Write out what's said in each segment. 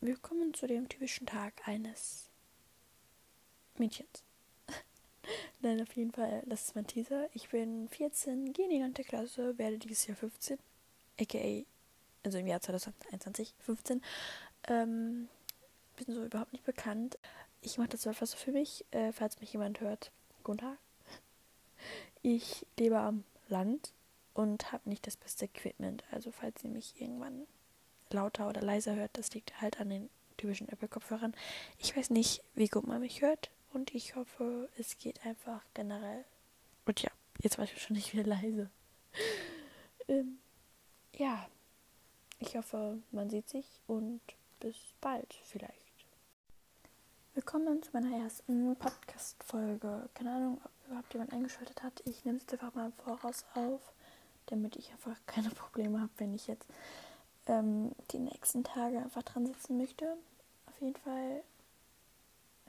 willkommen zu dem typischen Tag eines Mädchens. Nein, auf jeden Fall, das ist mein Teaser. Ich bin 14, gehe in die 9. Klasse, werde dieses Jahr 15, aka, also im Jahr 2021, 15. Ähm, bin so überhaupt nicht bekannt. Ich mache das einfach so für mich, äh, falls mich jemand hört. Guten Tag. Ich lebe am Land und habe nicht das beste Equipment. Also falls ihr mich irgendwann lauter oder leiser hört, das liegt halt an den typischen Apple-Kopfhörern. Ich weiß nicht, wie gut man mich hört und ich hoffe, es geht einfach generell. Und ja, jetzt war ich schon nicht wieder leise. ähm, ja, ich hoffe, man sieht sich und bis bald vielleicht. Willkommen zu meiner ersten Podcast-Folge. Keine Ahnung, ob überhaupt jemand eingeschaltet hat. Ich nehme es einfach mal im Voraus auf, damit ich einfach keine Probleme habe, wenn ich jetzt ähm, die nächsten Tage einfach dran sitzen möchte. Auf jeden Fall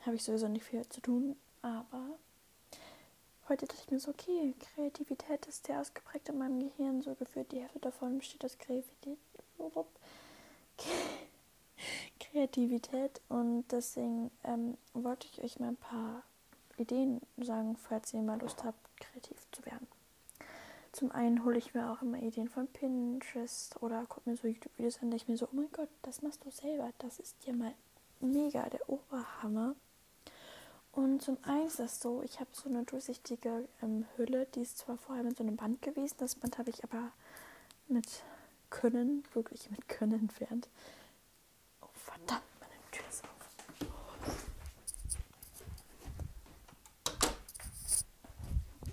habe ich sowieso nicht viel zu tun, aber heute dachte ich mir so, okay, Kreativität ist sehr ausgeprägt in meinem Gehirn, so gefühlt die Hälfte davon besteht aus Kreativität. Kreativität und deswegen ähm, wollte ich euch mal ein paar Ideen sagen, falls ihr mal Lust habt, kreativ zu werden. Zum einen hole ich mir auch immer Ideen von Pinterest oder gucke mir so YouTube-Videos an, denke ich mir so, oh mein Gott, das machst du selber, das ist ja mal mega der Oberhammer. Und zum einen ist das so, ich habe so eine durchsichtige ähm, Hülle, die ist zwar vorher mit so einem Band gewesen, das Band habe ich aber mit Können, wirklich mit Können entfernt. Oh verdammt, meine Tür ist auf.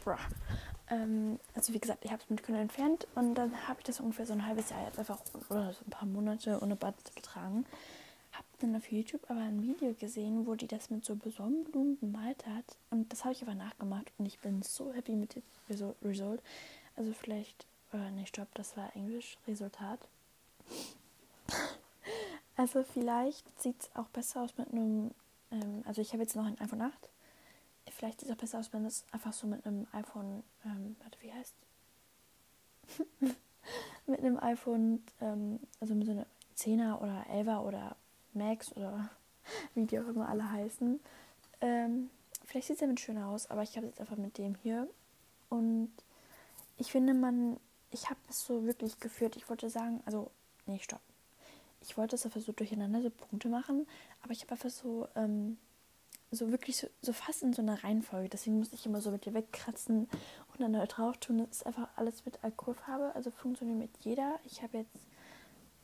Bruh. Ähm, also wie gesagt, ich habe es mit Können entfernt und dann habe ich das ungefähr so ein halbes Jahr jetzt einfach oder so ein paar Monate ohne Bad getragen. Habe dann auf YouTube aber ein Video gesehen, wo die das mit so Sonnenblumen bemalt hat und das habe ich aber nachgemacht und ich bin so happy mit dem Result. Also vielleicht, äh, nee, stopp, das war Englisch, Resultat. also vielleicht sieht es auch besser aus mit einem, ähm, also ich habe jetzt noch ein iPhone 8 vielleicht sieht es auch besser aus, wenn es einfach so mit einem iPhone, ähm, warte, wie heißt? mit einem iPhone, ähm, also mit so einer 10er oder 11er oder Max oder wie die auch immer alle heißen. Ähm, vielleicht sieht es damit schöner aus, aber ich habe es jetzt einfach mit dem hier. Und ich finde, man, ich habe es so wirklich geführt. Ich wollte sagen, also, nee, stopp. Ich wollte es einfach so durcheinander, so Punkte machen, aber ich habe einfach so, ähm, so wirklich so, so, fast in so einer Reihenfolge. Deswegen muss ich immer so mit dir wegkratzen und dann neu drauf tun. Das ist einfach alles mit Alkoholfarbe, also funktioniert mit jeder. Ich habe jetzt,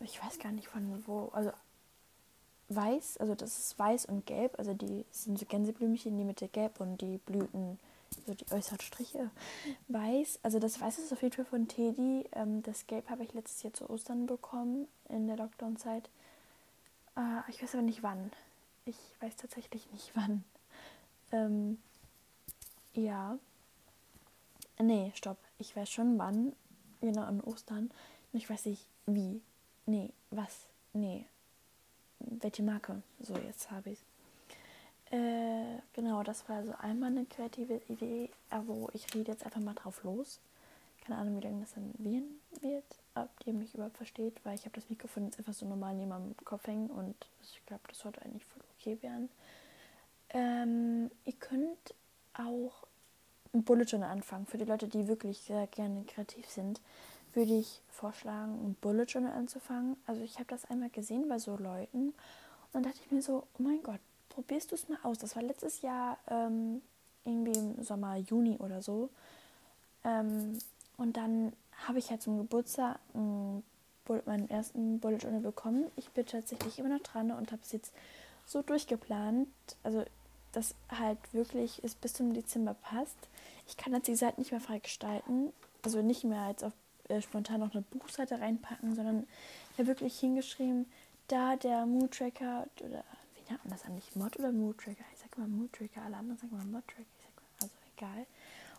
ich weiß gar nicht von wo, also weiß, also das ist weiß und gelb, also die sind so Gänseblümchen die Mitte gelb und die Blüten, so die äußeren Striche weiß. Also das Weiß ist auf jeden Fall von Teddy. Ähm, das Gelb habe ich letztes Jahr zu Ostern bekommen in der Lockdown-Zeit. Äh, ich weiß aber nicht wann. Ich weiß tatsächlich nicht wann. Ähm, ja. Nee, stopp. Ich weiß schon wann. Genau, an Ostern. Ich weiß nicht wie. Nee, was? Nee. Welche Marke? So, jetzt habe ich es. Äh, genau, das war also einmal eine kreative Idee, wo ich rede jetzt einfach mal drauf los. Keine Ahnung, wie lange das dann werden wird, ob ihr mich überhaupt versteht, weil ich habe das Mikrofon jetzt einfach so normal neben meinem Kopf hängen und ich glaube, das sollte eigentlich voll werden. Ähm, ihr könnt auch ein Bullet Journal anfangen. Für die Leute, die wirklich sehr gerne kreativ sind, würde ich vorschlagen, ein Bullet Journal anzufangen. Also ich habe das einmal gesehen bei so Leuten und dann dachte ich mir so, oh mein Gott, probierst du es mal aus. Das war letztes Jahr ähm, irgendwie im Sommer, Juni oder so. Ähm, und dann habe ich halt zum Geburtstag einen, meinen ersten Bullet Journal bekommen. Ich bin tatsächlich immer noch dran und habe es jetzt so durchgeplant, also dass halt wirklich es bis zum Dezember passt. Ich kann jetzt die Seite nicht mehr frei gestalten, also nicht mehr als auf äh, spontan noch eine Buchseite reinpacken, sondern ich habe wirklich hingeschrieben, da der Mood Tracker oder wie nennt man das eigentlich? Mod oder Mood Tracker? Ich sag mal Mood Tracker, alle anderen sagen mal Mod Tracker, mal, also egal.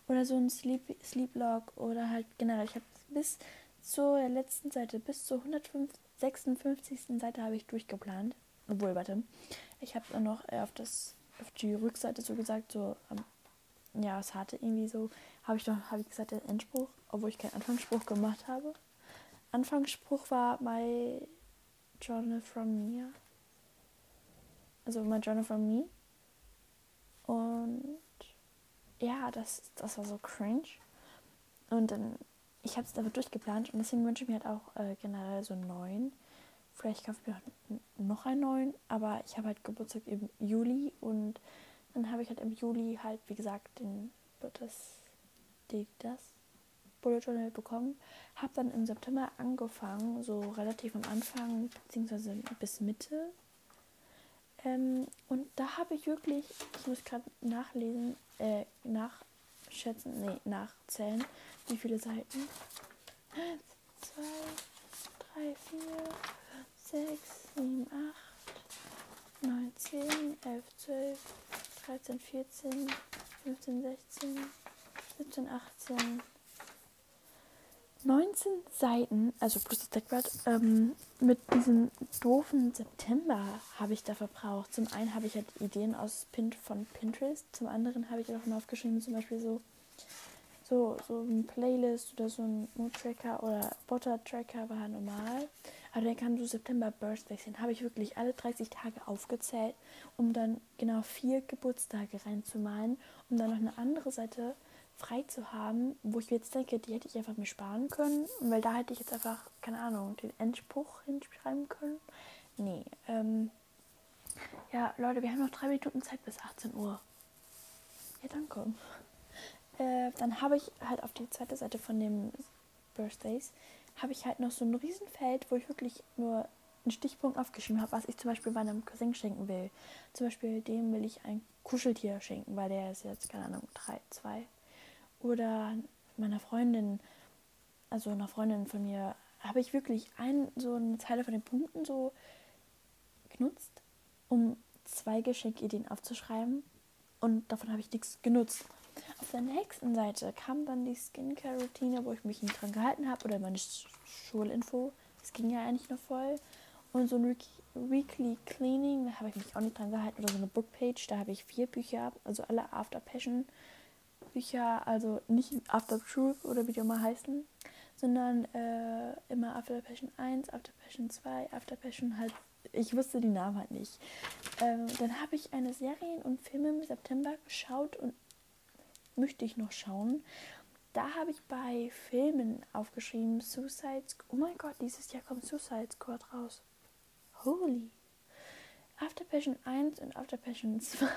Oder so ein Sleep, Sleep Log oder halt generell, ich habe bis zur letzten Seite, bis zur 156. Seite habe ich durchgeplant. Obwohl, warte. Ich habe dann noch äh, auf, das, auf die Rückseite so gesagt, so, ähm, ja, es hatte irgendwie so, habe ich doch, habe ich gesagt, der Endspruch, obwohl ich keinen Anfangsspruch gemacht habe. Anfangsspruch war My Journal from Mia. also My Journal from Me. Und ja, das, das war so cringe. Und dann, ich habe es aber durchgeplant und deswegen wünsche ich mir halt auch äh, generell so neuen. Vielleicht kaufe ich mir auch noch einen neuen, aber ich habe halt Geburtstag im Juli und dann habe ich halt im Juli halt, wie gesagt, den, das, die, das Bullet Journal bekommen. Habe dann im September angefangen, so relativ am Anfang, beziehungsweise bis Mitte. Ähm, und da habe ich wirklich, ich muss gerade nachlesen, äh, nachschätzen, nee, nachzählen, wie viele Seiten. Eins, zwei, drei, vier, sechs, sieben, acht, neun, zehn, elf, zwölf, dreizehn, vierzehn, fünfzehn, sechzehn, siebzehn, achtzehn, 19 Seiten, also plus das Deckblatt, ähm, mit diesem doofen September habe ich da verbraucht. Zum einen habe ich halt Ideen aus Pin von Pinterest, zum anderen habe ich auch mal aufgeschrieben, zum Beispiel so, so, so ein Playlist oder so ein Mood-Tracker oder Butter-Tracker war normal. Aber der kann so September Birthdays hin. Habe ich wirklich alle 30 Tage aufgezählt, um dann genau vier Geburtstage reinzumalen, um dann noch eine andere Seite frei zu haben, wo ich jetzt denke, die hätte ich einfach mir sparen können, weil da hätte ich jetzt einfach, keine Ahnung, den Endspruch hinschreiben können. Nee, ähm, ja, Leute, wir haben noch drei Minuten Zeit bis 18 Uhr. Ja, danke. Äh, dann habe ich halt auf die zweite Seite von dem Birthdays, habe ich halt noch so ein Riesenfeld, wo ich wirklich nur einen Stichpunkt aufgeschrieben habe, was ich zum Beispiel meinem Cousin schenken will. Zum Beispiel dem will ich ein Kuscheltier schenken, weil der ist jetzt, keine Ahnung, drei, zwei, oder meiner Freundin, also einer Freundin von mir, habe ich wirklich ein, so eine Zeile von den Punkten so genutzt, um zwei Geschenkideen aufzuschreiben und davon habe ich nichts genutzt. Auf der nächsten Seite kam dann die Skincare-Routine, wo ich mich nicht dran gehalten habe oder meine Schulinfo. Das ging ja eigentlich noch voll. Und so ein Weekly Cleaning, da habe ich mich auch nicht dran gehalten. Oder so eine Bookpage, da habe ich vier Bücher, also alle After Passion Bücher, also nicht After Truth oder wie die immer heißen, sondern äh, immer After Passion 1, After Passion 2, After Passion halt, ich wusste die Namen halt nicht. Ähm, dann habe ich eine Serien und Filme im September geschaut und möchte ich noch schauen. Da habe ich bei Filmen aufgeschrieben, Suicide Squad. Oh mein Gott, dieses Jahr kommt Suicide Squad raus. Holy. After Passion 1 und After Passion 2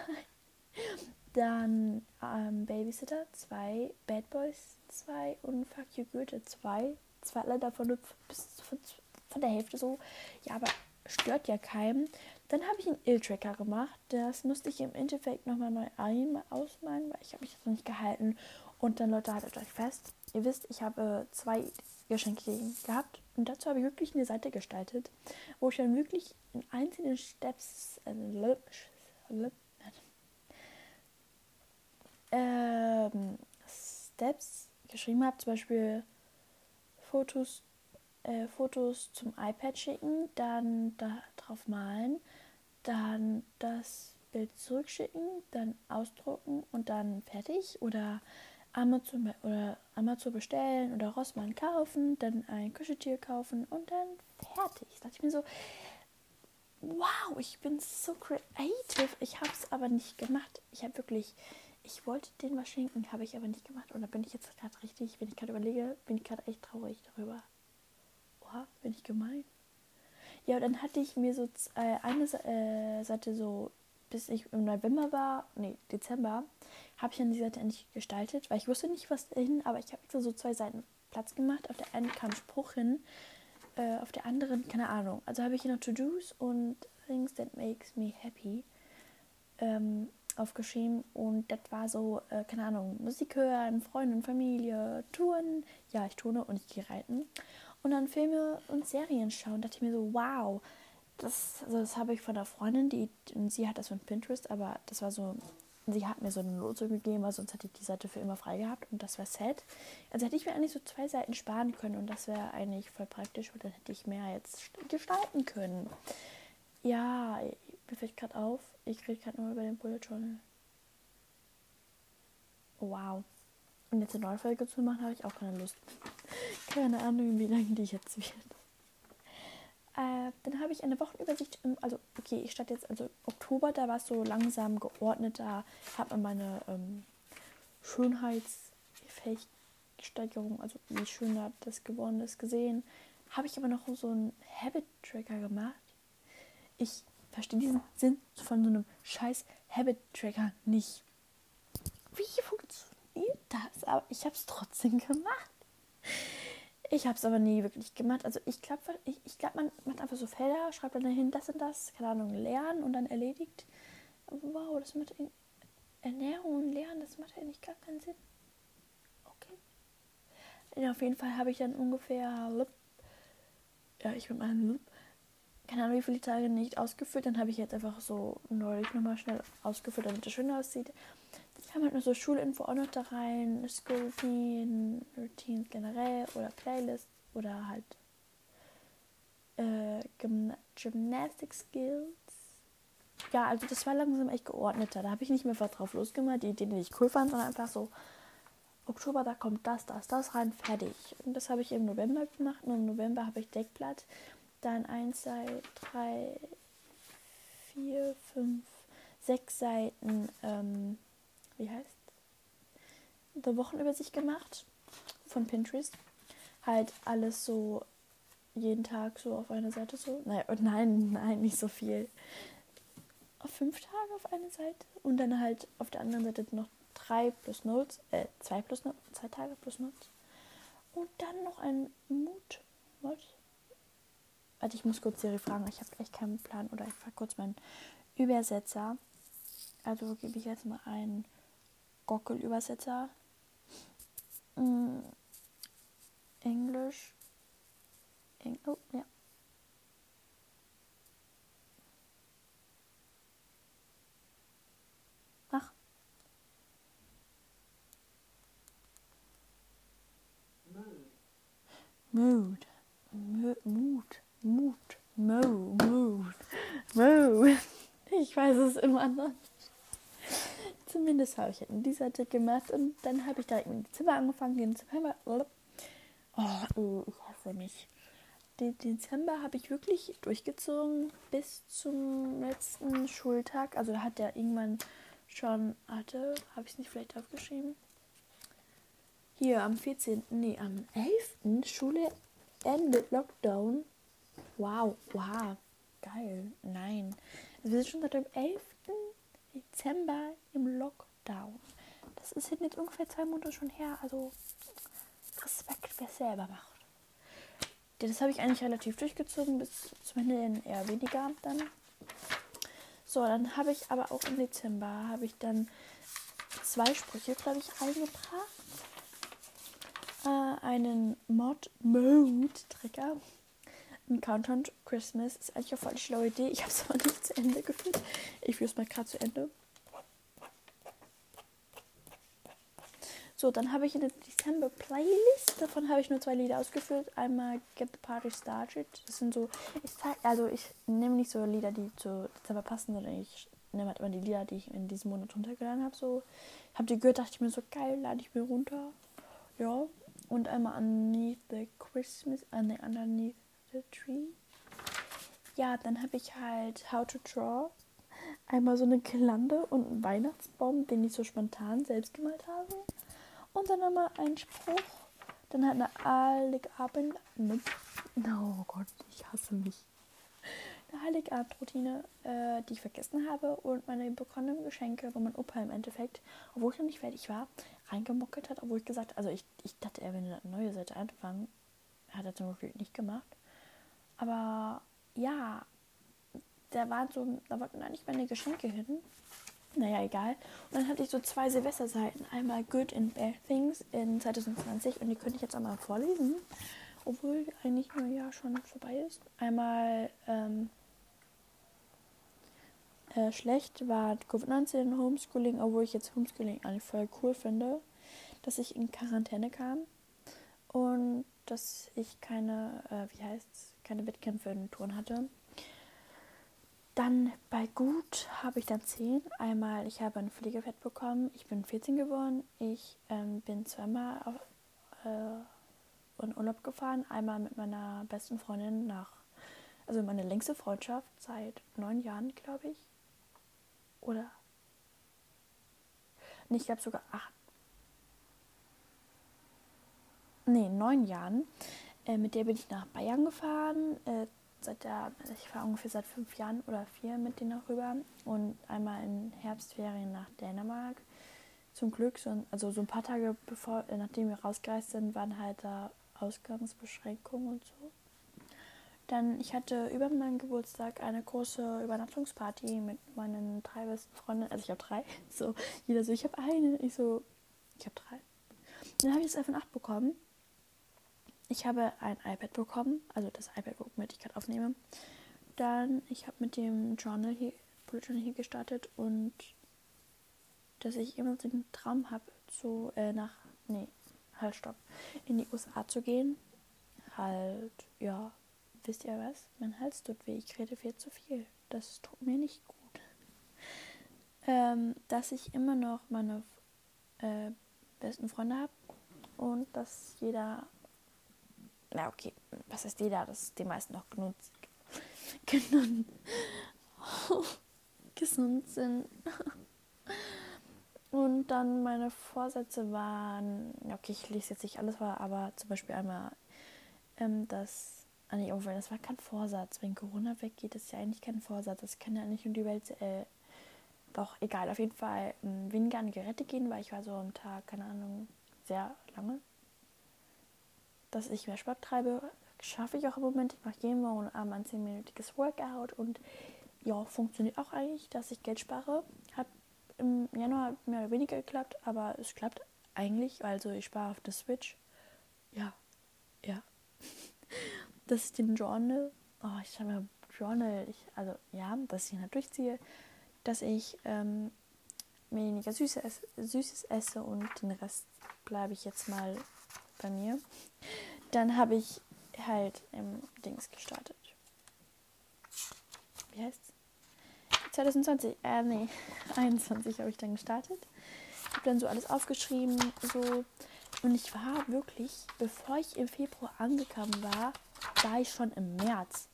dann ähm, Babysitter 2, Bad Boys 2 und Fuck You Goethe 2. Zwei davon bis von, von der Hälfte so. Ja, aber stört ja keinen. Dann habe ich einen Ill-Tracker gemacht. Das musste ich im Endeffekt nochmal neu einmal ausmalen, weil ich habe mich das noch nicht gehalten. Und dann, Leute, haltet euch fest. Ihr wisst, ich habe zwei Geschenke gehabt. Und dazu habe ich wirklich eine Seite gestaltet, wo ich dann wirklich in einzelnen Steps, äh, ähm, Steps geschrieben habe, zum Beispiel Fotos, äh, Fotos zum iPad schicken, dann da drauf malen, dann das Bild zurückschicken, dann ausdrucken und dann fertig oder Amazon oder Amazon bestellen oder Rossmann kaufen, dann ein Kuscheltier kaufen und dann fertig. Da dachte ich mir so, wow, ich bin so creative. Ich habe es aber nicht gemacht. Ich habe wirklich ich wollte den was schenken, habe ich aber nicht gemacht. Und da bin ich jetzt gerade richtig, wenn ich gerade überlege, bin ich gerade echt traurig darüber. Oha, bin ich gemein. Ja, dann hatte ich mir so äh, eine äh, Seite so, bis ich im November war, nee, Dezember, habe ich dann die Seite endlich gestaltet, weil ich wusste nicht, was dahin, aber ich habe so zwei Seiten Platz gemacht. Auf der einen kam Spruch hin, äh, auf der anderen, keine Ahnung. Also habe ich hier noch To-Dos und Things that makes me happy. Ähm, aufgeschrieben und das war so, äh, keine Ahnung, Musik hören, Freunde und Familie, Touren. Ja, ich turne und ich gehe reiten. Und dann Filme und Serien schauen. Da dachte ich mir so, wow, das, also das habe ich von einer Freundin, die, und sie hat das von Pinterest, aber das war so, sie hat mir so eine Note gegeben, weil sonst hätte ich die Seite für immer frei gehabt und das war sad. Also hätte ich mir eigentlich so zwei Seiten sparen können und das wäre eigentlich voll praktisch und dann hätte ich mehr jetzt gestalten können. Ja, mir fällt gerade auf, ich rede gerade nur über den Bullet Journal. Wow. Jetzt eine neue Folge zu machen, habe ich auch keine Lust. keine Ahnung, wie lange die jetzt wird. Äh, Dann habe ich eine Wochenübersicht, im, also okay, ich stand jetzt, also Oktober, da war es so langsam geordnet, da hat man meine ähm, Schönheitsfähigsteigerung, also wie schön das geworden ist, gesehen. Habe ich aber noch so einen Habit-Tracker gemacht. Ich verstehe diesen Sinn von so einem scheiß Habit-Tracker nicht. Wie funktioniert das? Aber ich habe es trotzdem gemacht. Ich habe es aber nie wirklich gemacht. Also ich glaube, ich, ich glaub, man macht einfach so Felder, schreibt dann dahin das und das, keine Ahnung, lernen und dann erledigt. Wow, das macht Ernährung und Lernen, das macht eigentlich gar keinen Sinn. Okay. Ja, auf jeden Fall habe ich dann ungefähr, ja, ich mit meinem keine Ahnung, wie viele Tage nicht ausgeführt. Dann habe ich jetzt einfach so neulich nochmal schnell ausgeführt, damit es schön aussieht. Habe halt nur so Schulinfo auch noch da rein, School Routine, Routines generell oder Playlist oder halt äh, Gym Gymnastic Skills. Ja, also das war langsam echt geordneter. Da habe ich nicht mehr was drauf losgemacht, die Ideen, die ich cool fand, sondern einfach so, Oktober, da kommt das, das, das rein, fertig. Und das habe ich im November gemacht und im November habe ich Deckblatt dann 1, 2, 3, 4, 5, 6 Seiten, ähm, wie heißt der Wochenübersicht gemacht von Pinterest. Halt alles so jeden Tag so auf einer Seite so. Nein, nein, nein, nicht so viel. Auf fünf Tage auf einer Seite und dann halt auf der anderen Seite noch drei plus Notes, äh, zwei plus Notes, zwei Tage plus Notes. Und dann noch ein Mut. Was? Warte, ich muss kurz Siri fragen. Ich habe echt keinen Plan. Oder ich frage kurz meinen Übersetzer. Also gebe ich jetzt mal einen Gockel-Übersetzer. Mm, Englisch. Eng oh, ja. Ach. Mood. Mood. Mood. Mut. Mo, Mood. Mo. Ich weiß es immer noch. Zumindest habe ich in dieser Seite gemacht und dann habe ich direkt mit Dezember angefangen. Den Dezember. Oh, oh, ich hasse mich. Den Dezember habe ich wirklich durchgezogen bis zum letzten Schultag. Also da hat der irgendwann schon, hatte, habe ich es nicht vielleicht aufgeschrieben? Hier am 14., nee, am 11. Schule endet Lockdown Wow, wow, geil. Nein. Wir sind schon seit dem 11. Dezember im Lockdown. Das ist jetzt ungefähr zwei Monate schon her. Also Respekt, wer es selber macht. Das habe ich eigentlich relativ durchgezogen, bis zum Ende eher weniger dann. So, dann habe ich aber auch im Dezember habe ich dann zwei Sprüche, glaube ich, eingebracht. Äh, einen Mod Mode Trigger ein Countdown Christmas ist eigentlich eine voll schlaue Idee. Ich habe es aber nicht zu Ende geführt. Ich führe es mal gerade zu Ende. So, dann habe ich eine Dezember-Playlist. Davon habe ich nur zwei Lieder ausgeführt. Einmal Get the Party Started. Das sind so, ich zeig, also ich nehme nicht so Lieder, die zu Dezember passen, sondern ich nehme halt immer die Lieder, die ich in diesem Monat runtergeladen habe. So, habe die gehört, dachte ich mir so geil, lade ich mir runter. Ja. Und einmal Underneath the Christmas, äh, nee, Underneath the Tree. Ja, dann habe ich halt How to Draw. Einmal so eine Girlande und einen Weihnachtsbaum, den ich so spontan selbst gemalt habe. Und dann nochmal ein Spruch. Dann halt eine Heiligabend. Oh Gott, ich hasse mich. Eine Heiligabendroutine, äh, die ich vergessen habe. Und meine bekommenen Geschenke, wo mein Opa im Endeffekt, obwohl ich noch nicht fertig war, reingemockelt hat. Obwohl ich gesagt also ich, ich dachte, er will eine neue Seite anfangen. Hat er zum Beispiel nicht gemacht. Aber ja, da waren so, da wollten eigentlich meine Geschenke hin. Naja, egal. Und dann hatte ich so zwei Silvesterseiten. Einmal Good and Bad Things in 2020 und die könnte ich jetzt auch mal vorlesen. Obwohl eigentlich nur Jahr schon vorbei ist. Einmal ähm, äh, schlecht war Covid-19 Homeschooling, obwohl ich jetzt Homeschooling eigentlich voll cool finde, dass ich in Quarantäne kam und dass ich keine, äh, wie heißt's, keine Wettkämpfe in Touren hatte. Dann bei Gut habe ich dann 10. Einmal, ich habe ein Pflegefett bekommen. Ich bin 14 geworden. Ich ähm, bin zweimal auf, äh, in Urlaub gefahren. Einmal mit meiner besten Freundin nach also meine längste Freundschaft seit neun Jahren, glaube ich. Oder? Nee, ich glaube sogar acht. Nee, neun Jahren. Äh, mit der bin ich nach Bayern gefahren. Äh, seit der, also ich fahre ungefähr seit fünf Jahren oder vier mit denen auch rüber. Und einmal in Herbstferien nach Dänemark. Zum Glück, so, also so ein paar Tage bevor, äh, nachdem wir rausgereist sind, waren halt da Ausgangsbeschränkungen und so. Dann, ich hatte über meinen Geburtstag eine große Übernachtungsparty mit meinen drei besten Freunden. Also ich habe drei. So, jeder so, ich habe eine. Ich so, ich habe drei. Dann habe ich das iPhone 8 bekommen. Ich habe ein iPad bekommen, also das iPad, womit ich gerade aufnehme. Dann, ich habe mit dem Journal hier, Journal hier gestartet und dass ich immer den Traum habe, zu, äh, nach, nee, halt stopp, in die USA zu gehen. Halt, ja, wisst ihr was? Mein Hals tut weh, ich rede viel zu viel. Das tut mir nicht gut. Ähm, dass ich immer noch meine äh, besten Freunde habe und dass jeder, na okay, was heißt jeder, dass die meisten noch genutzt, genutzt, gesund sind. Und dann meine Vorsätze waren, okay, ich lese jetzt nicht alles vor, aber zum Beispiel einmal, ähm, dass, ah nee, oh, das war kein Vorsatz. Wenn Corona weggeht, ist ja eigentlich kein Vorsatz. Das kann ja nicht um die Welt, äh, doch, egal, auf jeden Fall ähm, weniger an Geräte gehen, weil ich war so am Tag, keine Ahnung, sehr lange. Dass ich mehr Sport treibe, schaffe ich auch im Moment. Ich mache jeden Morgen ein 10-minütiges Workout und ja, funktioniert auch eigentlich, dass ich Geld spare. Hat im Januar mehr oder weniger geklappt, aber es klappt eigentlich. Also ich spare auf der Switch. Ja, ja. Das ist den Journal. Oh, ich habe Journal. Ich, also ja, dass ich halt durchziehe, dass ich ähm, weniger Süßes esse und den Rest bleibe ich jetzt mal bei mir. Dann habe ich halt im Dings gestartet. Wie heißt's? 2020, äh, nee, 21 habe ich dann gestartet. Habe dann so alles aufgeschrieben, so. Und ich war wirklich, bevor ich im Februar angekommen war, war ich schon im März.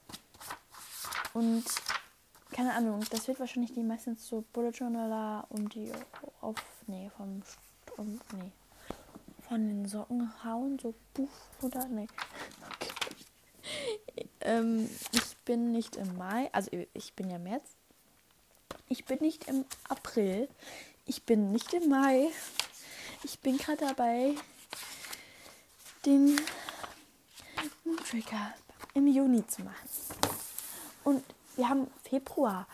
Und keine Ahnung, das wird wahrscheinlich die meistens so Bullet Journaler um die auf, nee, vom, um, nee, von den Socken hauen, so puff oder, nee. Ähm, ich bin nicht im Mai, also ich bin ja März, ich bin nicht im April. Ich bin nicht im Mai. Ich bin gerade dabei, den Trigger im Juni zu machen. Und wir haben Februar.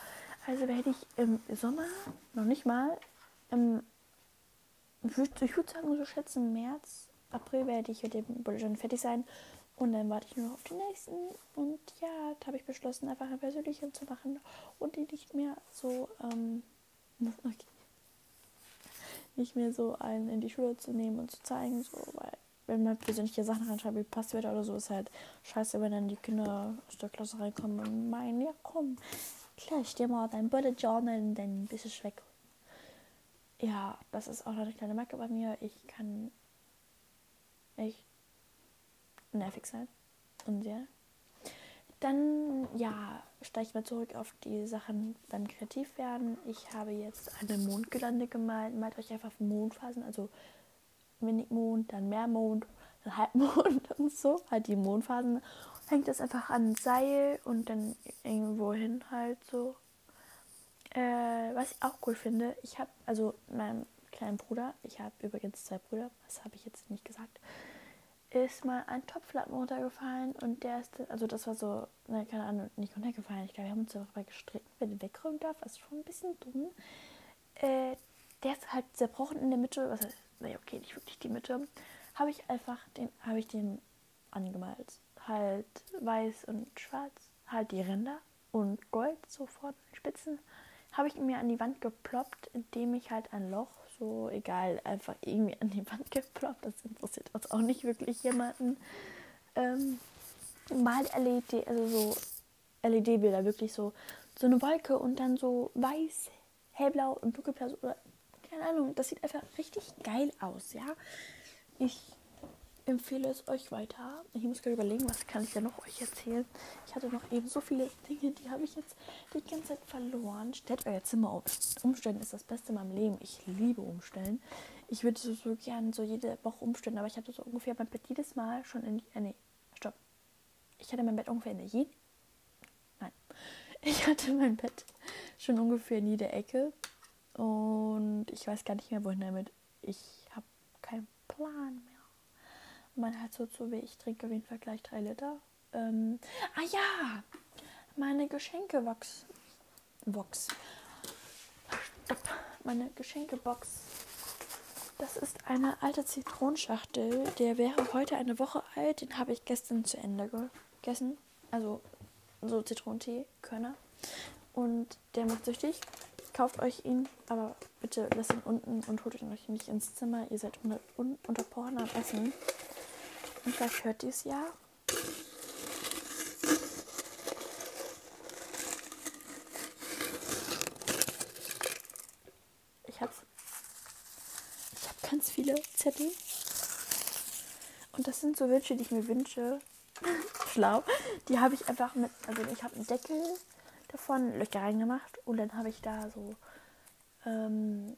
Also werde ich im Sommer noch nicht mal, im, ich würde sagen, so schätzen, März, April werde ich mit dem Bullet fertig sein. Und dann warte ich nur noch auf die nächsten. Und ja, da habe ich beschlossen, einfach ein persönliches zu machen und die nicht mehr so, ähm, okay, nicht mehr so einen in die Schule zu nehmen und zu zeigen, so, weil wenn man persönliche Sachen reinschreibt, wie Passwörter oder so, ist halt scheiße, wenn dann die Kinder aus der Klasse reinkommen und meinen, ja komm, klar, dir mal dein Bullet Journal und dann bist du weg. Ja, das ist auch eine kleine Macke bei mir. Ich kann echt nervig sein. Und sehr. Dann, ja, steige ich mal zurück auf die Sachen beim kreativ werden. Ich habe jetzt eine Mondgelande gemalt. Malt euch einfach Mondphasen, also wenig Mond, dann mehr Mond, dann Halbmond und so. Halt die Mondphasen. Hängt das einfach an Seil und dann irgendwo hin halt so. Äh, was ich auch cool finde, ich habe, also meinem kleinen Bruder, ich habe übrigens zwei Brüder, das habe ich jetzt nicht gesagt ist mal ein Topflappen runtergefallen und der ist, also das war so, ne, keine Ahnung, nicht runtergefallen. Ich glaube, wir haben uns darüber gestritten, wer den wegräumen darf. Das ist schon ein bisschen dumm. Äh, der ist halt zerbrochen in der Mitte. Was heißt, naja, okay, nicht wirklich die Mitte. Habe ich einfach den, habe ich den angemalt. Halt weiß und schwarz. Halt die Ränder und Gold sofort Spitzen. Habe ich mir an die Wand geploppt, indem ich halt ein Loch so egal, einfach irgendwie an die Wand geploppt. Das interessiert uns auch nicht wirklich jemanden. Ähm, mal LED, also so LED-Bilder, wirklich so, so eine Wolke und dann so weiß, hellblau und dunkelblau oder keine Ahnung, das sieht einfach richtig geil aus, ja. Ich empfehle es euch weiter. Ich muss gerade überlegen, was kann ich denn noch euch erzählen. Ich hatte noch eben so viele Dinge, die habe ich jetzt die ganze Zeit verloren. Stellt euer Zimmer auf. Umstellen ist das Beste in meinem Leben. Ich liebe Umstellen. Ich würde so, so gern so jede Woche umstellen, aber ich hatte so ungefähr mein Bett jedes Mal schon in. Äh, nee, stopp. Ich hatte mein Bett ungefähr in der jeden. Nein. Ich hatte mein Bett schon ungefähr in jeder Ecke. Und ich weiß gar nicht mehr, wohin damit. Ich habe keinen Plan mehr man hat so zu weh. Ich trinke auf jeden Fall gleich drei Liter. Ähm, ah ja, meine Geschenkebox. Box. Meine Geschenkebox. Das ist eine alte Zitronenschachtel. Der wäre heute eine Woche alt. Den habe ich gestern zu Ende gegessen. Also so Zitronentee, Körner. Und der macht süchtig. Kauft euch ihn, aber bitte lasst ihn unten und holt ihn euch nicht ins Zimmer. Ihr seid unter, un, unter Porn am Essen. Und vielleicht hört ihr es ja. Ich habe ich hab ganz viele Zettel. Und das sind so Wünsche, die ich mir wünsche. Schlau. Die habe ich einfach mit, also ich habe einen Deckel davon, Löcher reingemacht und dann habe ich da so ähm,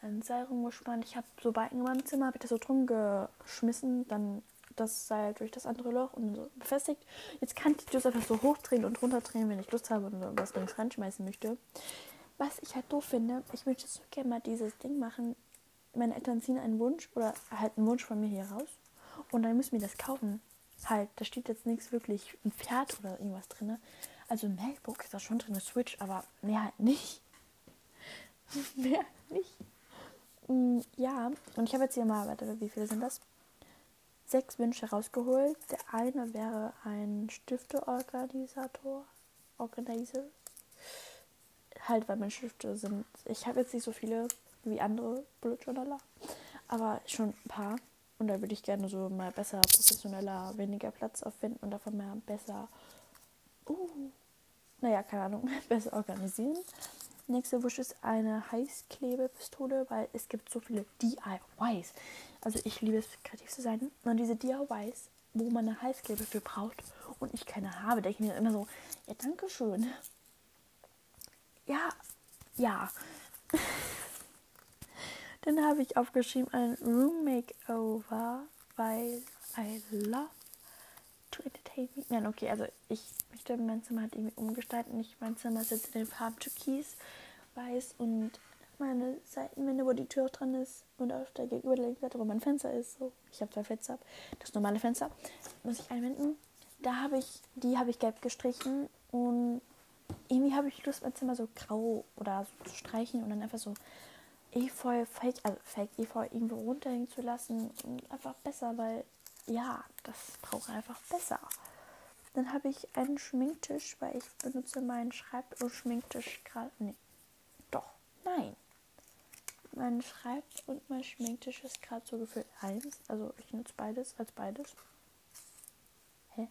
ein Seil rumgespannt. Ich habe so Balken in meinem Zimmer, habe ich das so drum geschmissen, dann das Seil durch das andere Loch und so befestigt. Jetzt kann ich das einfach so hochdrehen und runterdrehen, wenn ich Lust habe und was links reinschmeißen möchte. Was ich halt doof finde, ich möchte so gerne mal dieses Ding machen. Meine Eltern ziehen einen Wunsch oder halt einen Wunsch von mir hier raus und dann müssen wir das kaufen. Halt, da steht jetzt nichts wirklich, ein Pferd oder irgendwas drin. Also ein MacBook ist da schon drin, eine Switch, aber mehr halt nicht. mehr nicht. Mm, ja, und ich habe jetzt hier mal, warte, wie viele sind das? Sechs Wünsche rausgeholt. Der eine wäre ein Stifteorganisator. Organizer. Halt, weil meine Stifte sind. Ich habe jetzt nicht so viele wie andere Bullet Journaler, aber schon ein paar. Und da würde ich gerne so mal besser, professioneller, weniger Platz auffinden und davon mehr besser, uh, naja, keine Ahnung, besser organisieren. Nächster Wunsch ist eine Heißklebepistole, weil es gibt so viele DIYs. Also ich liebe es, kreativ zu sein. Und diese DIYs, wo man eine Heißklebe für braucht und ich keine habe, denke ich mir immer so, ja, danke schön. Ja, ja. Dann habe ich aufgeschrieben ein Room Makeover, weil I love to entertain me. Nein, okay, also ich möchte mein Zimmer halt irgendwie umgestalten. Ich, mein Zimmer ist jetzt in den Farben Türkis, Weiß und meine Seitenwände, wo die Tür auch dran ist und auf der gegenüberliegenden Seite, wo mein Fenster ist. So, ich habe zwei Fenster. Das normale Fenster muss ich einwenden. Da habe ich, die habe ich gelb gestrichen und irgendwie habe ich Lust, mein Zimmer so grau oder so zu streichen und dann einfach so Efeu, Fake, also Fake Efeu irgendwo runterhängen zu lassen und einfach besser, weil ja, das braucht einfach besser. Dann habe ich einen Schminktisch, weil ich benutze meinen Schreib- und Schminktisch gerade. Nee. Nein mein Schreib- und mein Schminktisch ist gerade so gefühlt eins. Also ich nutze beides als beides. Hä?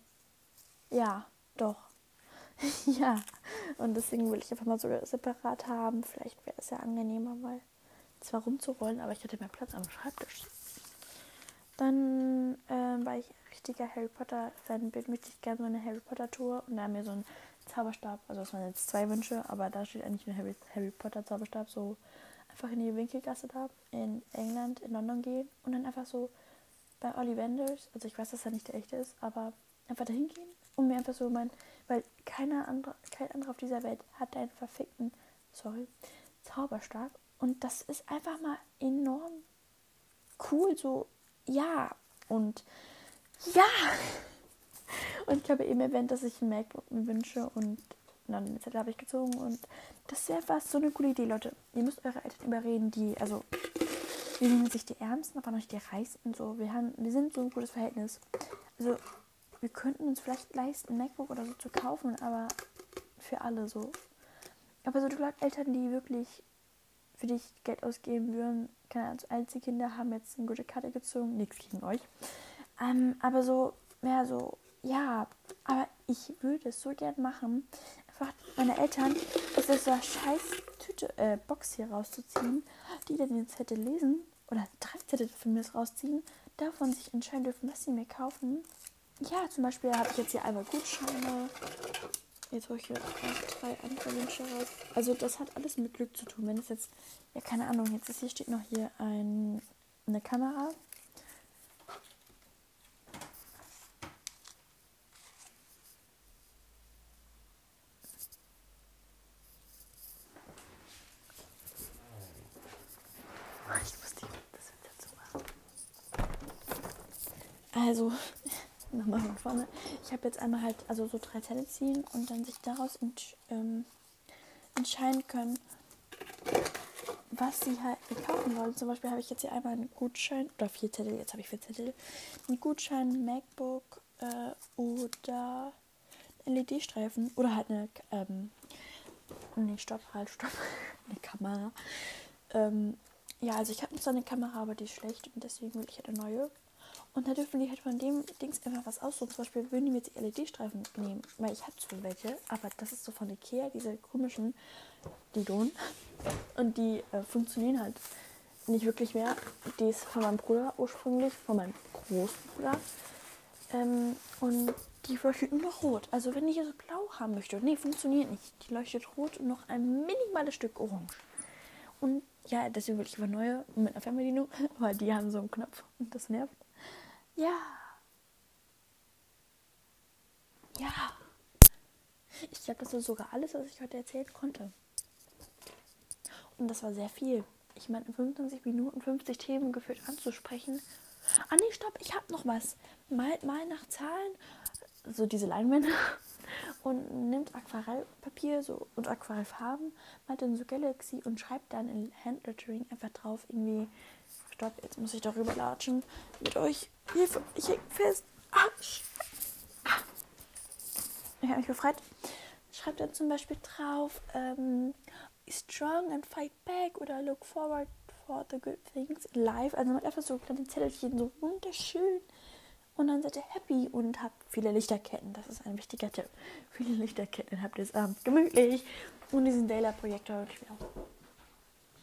Ja, doch. ja. Und deswegen will ich einfach mal so separat haben. Vielleicht wäre es ja angenehmer, weil zwar rumzurollen, aber ich hätte mehr Platz am Schreibtisch. Dann, äh, weil ich richtiger Harry Potter-Fan bin, möchte ich gerne so eine Harry Potter-Tour und da haben wir so einen Zauberstab. Also das waren jetzt zwei Wünsche, aber da steht eigentlich ein Harry, Harry Potter-Zauberstab, so einfach in die Winkelgasse da in England, in London gehen und dann einfach so bei Ollivanders, also ich weiß, dass er nicht der echte ist, aber einfach dahin gehen und mir einfach so mein, weil keiner andere, kein anderer auf dieser Welt hat einen verfickten, sorry, Zauberstab und das ist einfach mal enorm cool, so, ja, und ja, und ich habe eben erwähnt, dass ich ein MacBook mir wünsche und dann habe ich gezogen und das ist einfach so eine coole Idee, Leute. Ihr müsst eure Eltern überreden, die, also, wir sind sich die Ärmsten, aber nicht die Reichsten. So, wir haben, wir sind so ein gutes Verhältnis. Also, wir könnten uns vielleicht leisten, ein MacBook oder so zu kaufen, aber für alle so. Aber so du Eltern, die wirklich für dich Geld ausgeben würden, keine Ahnung, einzige Kinder haben jetzt eine gute Karte gezogen, nichts gegen euch. Ähm, aber so, mehr so, ja, aber ich würde es so gern machen, einfach meine Eltern aus dieser scheiß Tüte, äh, Box hier rauszuziehen, die dann den Zettel lesen oder drei Zettel von mir rausziehen, davon sich entscheiden dürfen, was sie mir kaufen. Ja, zum Beispiel habe ich jetzt hier einmal Gutscheine. Jetzt hole ich hier drei andere Wünsche raus. Also das hat alles mit Glück zu tun. Wenn es jetzt, ja keine Ahnung, jetzt ist hier steht noch hier ein, eine Kamera. Also, nochmal von vorne. Ich habe jetzt einmal halt, also so drei Zettel ziehen und dann sich daraus ent, ähm, entscheiden können, was sie halt kaufen wollen. Zum Beispiel habe ich jetzt hier einmal einen Gutschein, oder vier Zettel, jetzt habe ich vier Zettel. Einen Gutschein, MacBook äh, oder LED-Streifen oder halt eine, ähm, nee, stopp, halt, stopp, eine Kamera. Ähm, ja, also ich habe zwar eine Kamera, aber die ist schlecht und deswegen will ich halt eine neue. Und da dürfen die halt von dem Dings einfach was aussuchen. Zum Beispiel würden die mir jetzt LED-Streifen nehmen, weil ich habe zwar welche, aber das ist so von Ikea, diese komischen Didon. Und die äh, funktionieren halt nicht wirklich mehr. Die ist von meinem Bruder ursprünglich, von meinem großen Bruder. Ähm, und die leuchtet nur noch rot. Also wenn ich hier so blau haben möchte, nee, funktioniert nicht. Die leuchtet rot und noch ein minimales Stück orange. Und ja, deswegen will ich über neue mit einer Fernbedienung, weil die haben so einen Knopf und das nervt. Ja. Ja. Ich glaube, das ist sogar alles, was ich heute erzählen konnte. Und das war sehr viel. Ich meine, in 25 Minuten 50 Themen geführt anzusprechen. Ah nee, stopp, ich habe noch was. Mal, mal nach Zahlen, so diese Leinwände und nimmt Aquarellpapier so, und Aquarellfarben, malt dann so Galaxy und schreibt dann in Handlettering einfach drauf irgendwie Stopp, jetzt muss ich darüber latschen mit euch. Hilfe, ich häng fest. Ah, ich habe mich befreit. Schreibt dann zum Beispiel drauf, ähm, strong and fight back oder look forward for the good things in life. Also man hat einfach so kleine Zettelchen, so wunderschön. Und dann seid ihr happy und habt viele Lichterketten. Das ist ein wichtiger Tipp. Viele Lichterketten habt ihr es abends gemütlich. Und diesen Daylight-Projektor wirklich auch